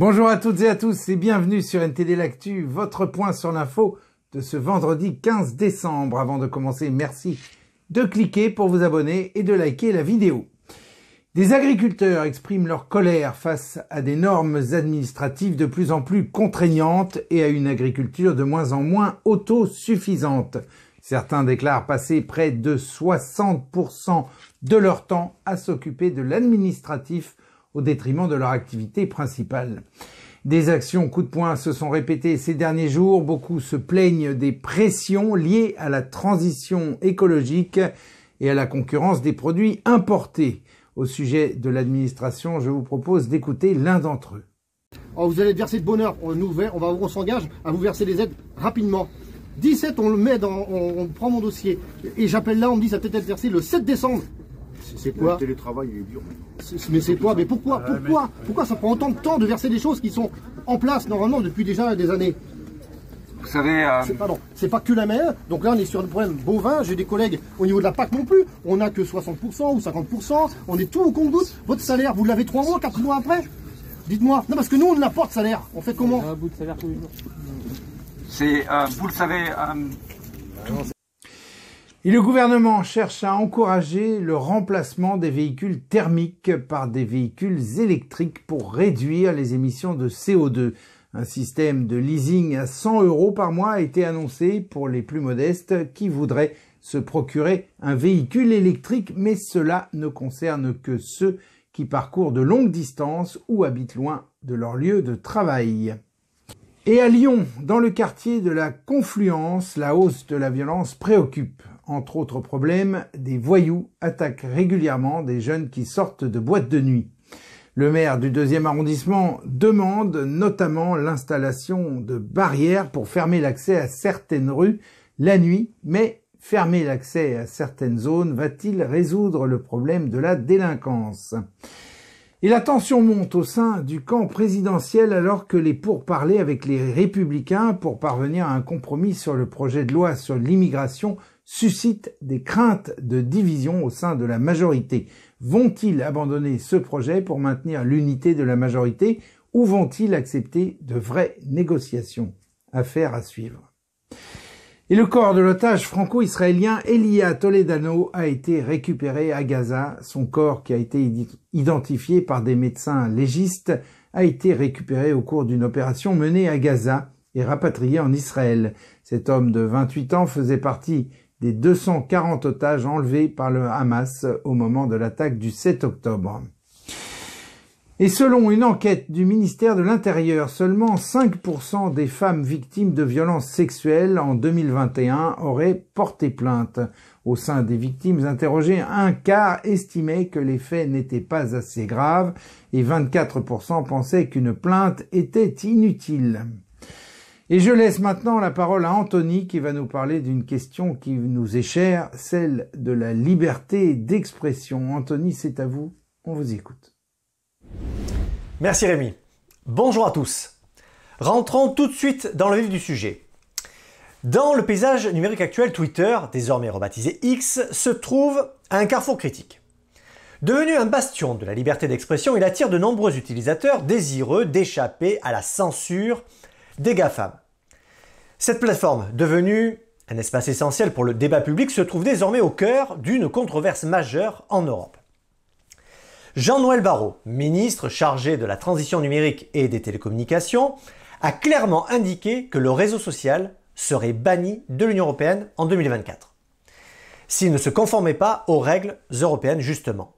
Bonjour à toutes et à tous et bienvenue sur NTD L'Actu, votre point sur l'info de ce vendredi 15 décembre. Avant de commencer, merci de cliquer pour vous abonner et de liker la vidéo. Des agriculteurs expriment leur colère face à des normes administratives de plus en plus contraignantes et à une agriculture de moins en moins autosuffisante. Certains déclarent passer près de 60% de leur temps à s'occuper de l'administratif au détriment de leur activité principale. Des actions coup de poing se sont répétées ces derniers jours. Beaucoup se plaignent des pressions liées à la transition écologique et à la concurrence des produits importés. Au sujet de l'administration, je vous propose d'écouter l'un d'entre eux. Oh, vous allez verser de bonheur. On, on, on s'engage à vous verser les aides rapidement. 17, on le met dans, on, prend mon dossier. Et j'appelle là, on me dit ça peut être versé le 7 décembre. C'est quoi Le télétravail est dur. Mais c'est quoi Mais pourquoi Pourquoi Pourquoi ça prend autant de temps de verser des choses qui sont en place normalement depuis déjà des années vous savez. Euh... C'est pas que la mer. Donc là, on est sur le problème bovin. J'ai des collègues au niveau de la PAC non plus. On n'a que 60% ou 50%. On est tout au compte goutte. Votre salaire, vous l'avez 3 mois, 4 mois après Dites-moi. Non, parce que nous, on n'a pas de salaire. On fait comment Un bout de salaire tous les jours. C'est, euh, vous le savez. Euh... Et le gouvernement cherche à encourager le remplacement des véhicules thermiques par des véhicules électriques pour réduire les émissions de CO2. Un système de leasing à 100 euros par mois a été annoncé pour les plus modestes qui voudraient se procurer un véhicule électrique, mais cela ne concerne que ceux qui parcourent de longues distances ou habitent loin de leur lieu de travail. Et à Lyon, dans le quartier de la Confluence, la hausse de la violence préoccupe. Entre autres problèmes, des voyous attaquent régulièrement des jeunes qui sortent de boîtes de nuit. Le maire du deuxième arrondissement demande notamment l'installation de barrières pour fermer l'accès à certaines rues la nuit, mais fermer l'accès à certaines zones va-t-il résoudre le problème de la délinquance? Et la tension monte au sein du camp présidentiel alors que les pourparlers avec les républicains pour parvenir à un compromis sur le projet de loi sur l'immigration suscitent des craintes de division au sein de la majorité. Vont-ils abandonner ce projet pour maintenir l'unité de la majorité ou vont-ils accepter de vraies négociations? Affaire à suivre. Et le corps de l'otage franco-israélien Elia Toledano a été récupéré à Gaza. Son corps, qui a été identifié par des médecins légistes, a été récupéré au cours d'une opération menée à Gaza et rapatrié en Israël. Cet homme de 28 ans faisait partie des 240 otages enlevés par le Hamas au moment de l'attaque du 7 octobre. Et selon une enquête du ministère de l'Intérieur, seulement 5% des femmes victimes de violences sexuelles en 2021 auraient porté plainte. Au sein des victimes interrogées, un quart estimait que les faits n'étaient pas assez graves et 24% pensaient qu'une plainte était inutile. Et je laisse maintenant la parole à Anthony qui va nous parler d'une question qui nous est chère, celle de la liberté d'expression. Anthony, c'est à vous, on vous écoute. Merci Rémi. Bonjour à tous. Rentrons tout de suite dans le vif du sujet. Dans le paysage numérique actuel, Twitter, désormais rebaptisé X, se trouve à un carrefour critique. Devenu un bastion de la liberté d'expression, il attire de nombreux utilisateurs désireux d'échapper à la censure des GAFAM. Cette plateforme, devenue un espace essentiel pour le débat public, se trouve désormais au cœur d'une controverse majeure en Europe. Jean-Noël Barrot, ministre chargé de la transition numérique et des télécommunications, a clairement indiqué que le réseau social serait banni de l'Union européenne en 2024, s'il ne se conformait pas aux règles européennes justement.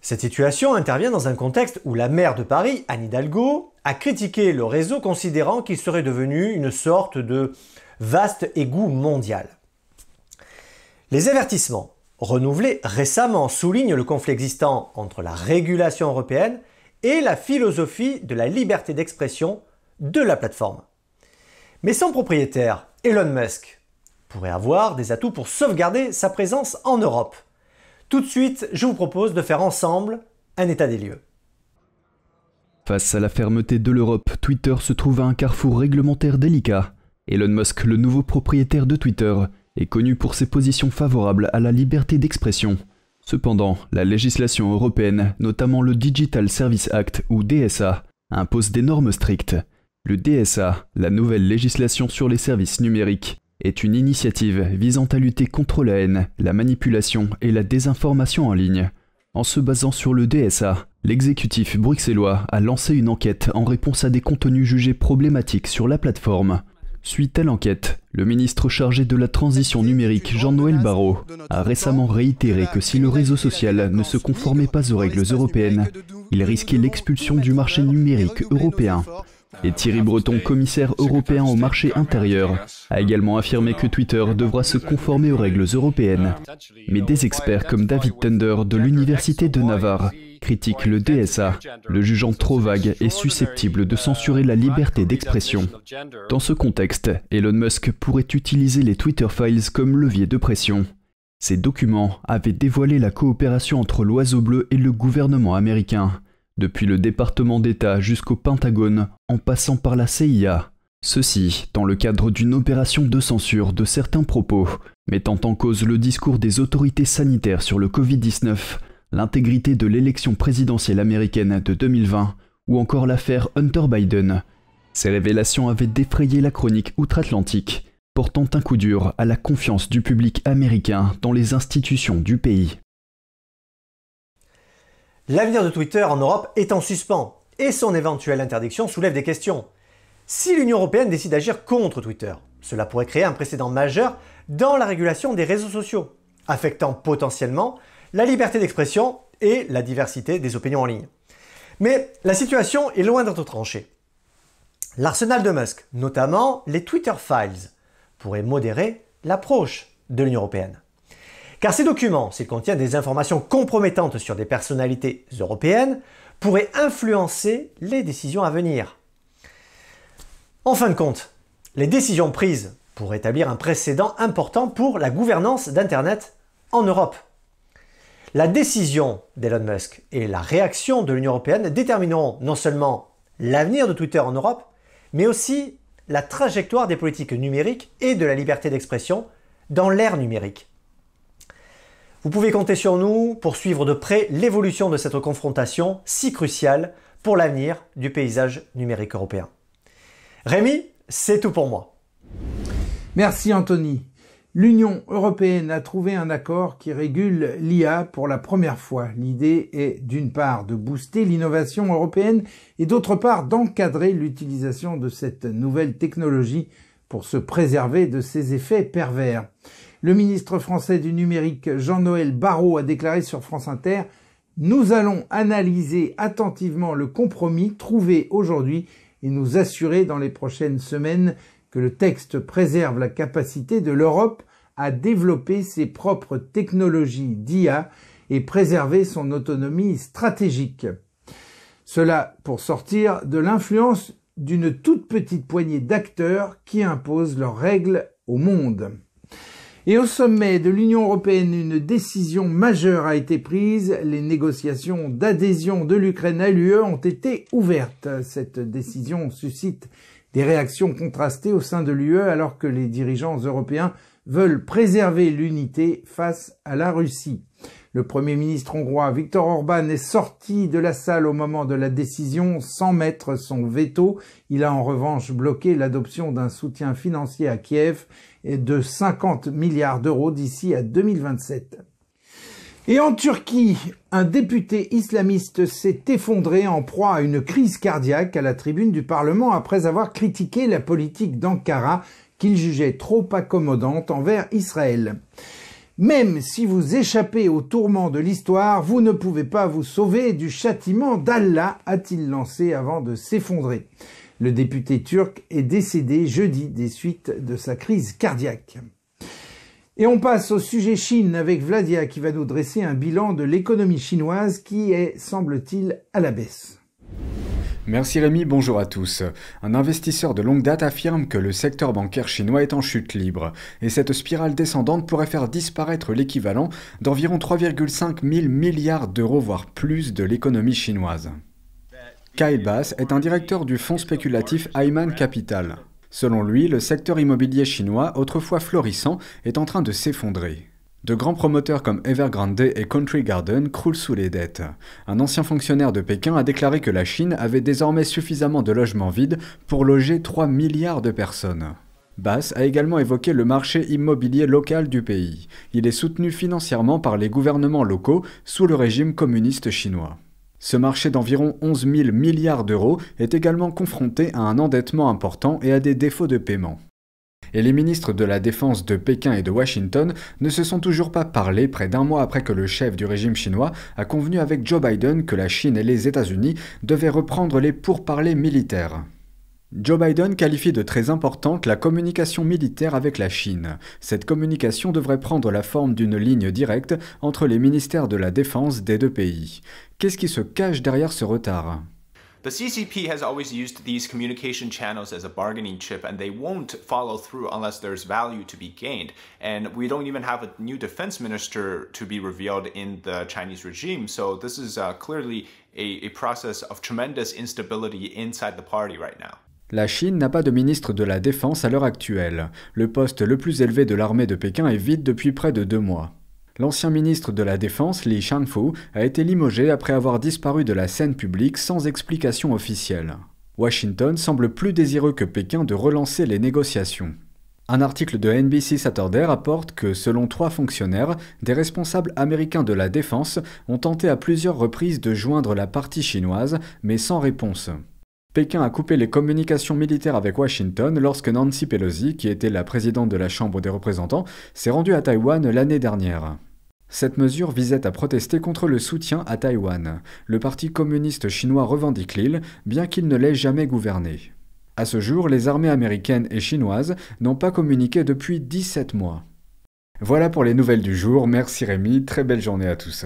Cette situation intervient dans un contexte où la maire de Paris, Anne Hidalgo, a critiqué le réseau considérant qu'il serait devenu une sorte de vaste égout mondial. Les avertissements renouvelés récemment soulignent le conflit existant entre la régulation européenne et la philosophie de la liberté d'expression de la plateforme. Mais son propriétaire, Elon Musk, pourrait avoir des atouts pour sauvegarder sa présence en Europe. Tout de suite, je vous propose de faire ensemble un état des lieux. Face à la fermeté de l'Europe, Twitter se trouve à un carrefour réglementaire délicat. Elon Musk, le nouveau propriétaire de Twitter, est connu pour ses positions favorables à la liberté d'expression. Cependant, la législation européenne, notamment le Digital Service Act ou DSA, impose des normes strictes. Le DSA, la nouvelle législation sur les services numériques, est une initiative visant à lutter contre la haine, la manipulation et la désinformation en ligne. En se basant sur le DSA, l'exécutif bruxellois a lancé une enquête en réponse à des contenus jugés problématiques sur la plateforme. Suite à l'enquête, le ministre chargé de la transition numérique Jean-Noël Barrot a récemment réitéré que si le réseau social ne se conformait pas aux règles européennes, il risquait l'expulsion du marché numérique européen. Et Thierry Breton, commissaire européen au marché intérieur, a également affirmé que Twitter devra se conformer aux règles européennes. Mais des experts comme David Thunder de l'Université de Navarre critiquent le DSA, le jugeant trop vague et susceptible de censurer la liberté d'expression. Dans ce contexte, Elon Musk pourrait utiliser les Twitter Files comme levier de pression. Ces documents avaient dévoilé la coopération entre l'Oiseau Bleu et le gouvernement américain depuis le département d'État jusqu'au Pentagone en passant par la CIA. Ceci dans le cadre d'une opération de censure de certains propos, mettant en cause le discours des autorités sanitaires sur le Covid-19, l'intégrité de l'élection présidentielle américaine de 2020 ou encore l'affaire Hunter Biden. Ces révélations avaient défrayé la chronique outre-Atlantique, portant un coup dur à la confiance du public américain dans les institutions du pays. L'avenir de Twitter en Europe est en suspens et son éventuelle interdiction soulève des questions. Si l'Union européenne décide d'agir contre Twitter, cela pourrait créer un précédent majeur dans la régulation des réseaux sociaux, affectant potentiellement la liberté d'expression et la diversité des opinions en ligne. Mais la situation est loin d'être tranchée. L'arsenal de Musk, notamment les Twitter Files, pourrait modérer l'approche de l'Union européenne. Car ces documents, s'ils contiennent des informations compromettantes sur des personnalités européennes, pourraient influencer les décisions à venir. En fin de compte, les décisions prises pour établir un précédent important pour la gouvernance d'Internet en Europe. La décision d'Elon Musk et la réaction de l'Union européenne détermineront non seulement l'avenir de Twitter en Europe, mais aussi la trajectoire des politiques numériques et de la liberté d'expression dans l'ère numérique. Vous pouvez compter sur nous pour suivre de près l'évolution de cette confrontation si cruciale pour l'avenir du paysage numérique européen. Rémi, c'est tout pour moi. Merci Anthony. L'Union européenne a trouvé un accord qui régule l'IA pour la première fois. L'idée est d'une part de booster l'innovation européenne et d'autre part d'encadrer l'utilisation de cette nouvelle technologie pour se préserver de ses effets pervers. Le ministre français du numérique Jean-Noël Barrot a déclaré sur France Inter Nous allons analyser attentivement le compromis trouvé aujourd'hui et nous assurer dans les prochaines semaines que le texte préserve la capacité de l'Europe à développer ses propres technologies d'IA et préserver son autonomie stratégique. Cela pour sortir de l'influence d'une toute petite poignée d'acteurs qui imposent leurs règles au monde. Et au sommet de l'Union européenne, une décision majeure a été prise. Les négociations d'adhésion de l'Ukraine à l'UE ont été ouvertes. Cette décision suscite des réactions contrastées au sein de l'UE alors que les dirigeants européens veulent préserver l'unité face à la Russie. Le Premier ministre hongrois Viktor Orban est sorti de la salle au moment de la décision sans mettre son veto. Il a en revanche bloqué l'adoption d'un soutien financier à Kiev de 50 milliards d'euros d'ici à 2027. Et en Turquie, un député islamiste s'est effondré en proie à une crise cardiaque à la tribune du Parlement après avoir critiqué la politique d'Ankara qu'il jugeait trop accommodante envers Israël. Même si vous échappez au tourment de l'histoire, vous ne pouvez pas vous sauver du châtiment d'Allah, a-t-il lancé avant de s'effondrer. Le député turc est décédé jeudi des suites de sa crise cardiaque. Et on passe au sujet Chine avec Vladia qui va nous dresser un bilan de l'économie chinoise qui est, semble-t-il, à la baisse. Merci Rémi, bonjour à tous. Un investisseur de longue date affirme que le secteur bancaire chinois est en chute libre, et cette spirale descendante pourrait faire disparaître l'équivalent d'environ 3,5 000 milliards d'euros, voire plus, de l'économie chinoise. Kyle Bass est un directeur du fonds spéculatif Ayman Capital. Selon lui, le secteur immobilier chinois, autrefois florissant, est en train de s'effondrer. De grands promoteurs comme Evergrande et Country Garden croulent sous les dettes. Un ancien fonctionnaire de Pékin a déclaré que la Chine avait désormais suffisamment de logements vides pour loger 3 milliards de personnes. Bass a également évoqué le marché immobilier local du pays. Il est soutenu financièrement par les gouvernements locaux sous le régime communiste chinois. Ce marché d'environ 11 000 milliards d'euros est également confronté à un endettement important et à des défauts de paiement et les ministres de la Défense de Pékin et de Washington ne se sont toujours pas parlé près d'un mois après que le chef du régime chinois a convenu avec Joe Biden que la Chine et les États-Unis devaient reprendre les pourparlers militaires. Joe Biden qualifie de très importante la communication militaire avec la Chine. Cette communication devrait prendre la forme d'une ligne directe entre les ministères de la Défense des deux pays. Qu'est-ce qui se cache derrière ce retard? The CCP has always used these communication channels as a bargaining chip, and they won't follow through unless there's value to be gained. And we don't even have a new defense minister to be revealed in the Chinese regime, so this is uh, clearly a, a process of tremendous instability inside the party right now. La Chine n'a pas de ministre de la Défense à l'heure actuelle. Le poste le plus élevé de l'armée de Pékin est vide depuis près de deux mois. L'ancien ministre de la Défense, Li Shangfu, a été limogé après avoir disparu de la scène publique sans explication officielle. Washington semble plus désireux que Pékin de relancer les négociations. Un article de NBC Saturday rapporte que, selon trois fonctionnaires, des responsables américains de la défense ont tenté à plusieurs reprises de joindre la partie chinoise, mais sans réponse. Pékin a coupé les communications militaires avec Washington lorsque Nancy Pelosi, qui était la présidente de la Chambre des représentants, s'est rendue à Taïwan l'année dernière. Cette mesure visait à protester contre le soutien à Taïwan. Le Parti communiste chinois revendique l'île, bien qu'il ne l'ait jamais gouvernée. À ce jour, les armées américaines et chinoises n'ont pas communiqué depuis 17 mois. Voilà pour les nouvelles du jour. Merci Rémi, très belle journée à tous.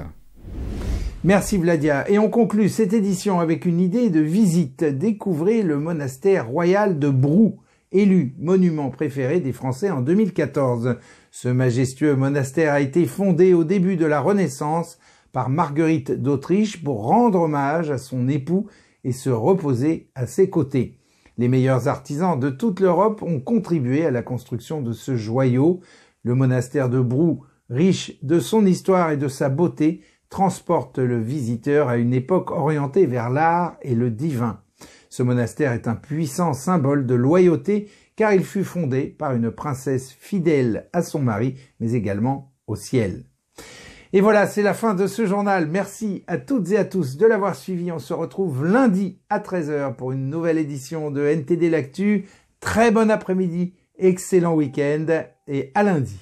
Merci Vladia. Et on conclut cette édition avec une idée de visite. Découvrez le monastère royal de Brou, élu monument préféré des Français en 2014. Ce majestueux monastère a été fondé au début de la Renaissance par Marguerite d'Autriche pour rendre hommage à son époux et se reposer à ses côtés. Les meilleurs artisans de toute l'Europe ont contribué à la construction de ce joyau. Le monastère de Brou, riche de son histoire et de sa beauté, transporte le visiteur à une époque orientée vers l'art et le divin. Ce monastère est un puissant symbole de loyauté car il fut fondé par une princesse fidèle à son mari, mais également au ciel. Et voilà, c'est la fin de ce journal. Merci à toutes et à tous de l'avoir suivi. On se retrouve lundi à 13h pour une nouvelle édition de NTD L'Actu. Très bon après-midi, excellent week-end et à lundi.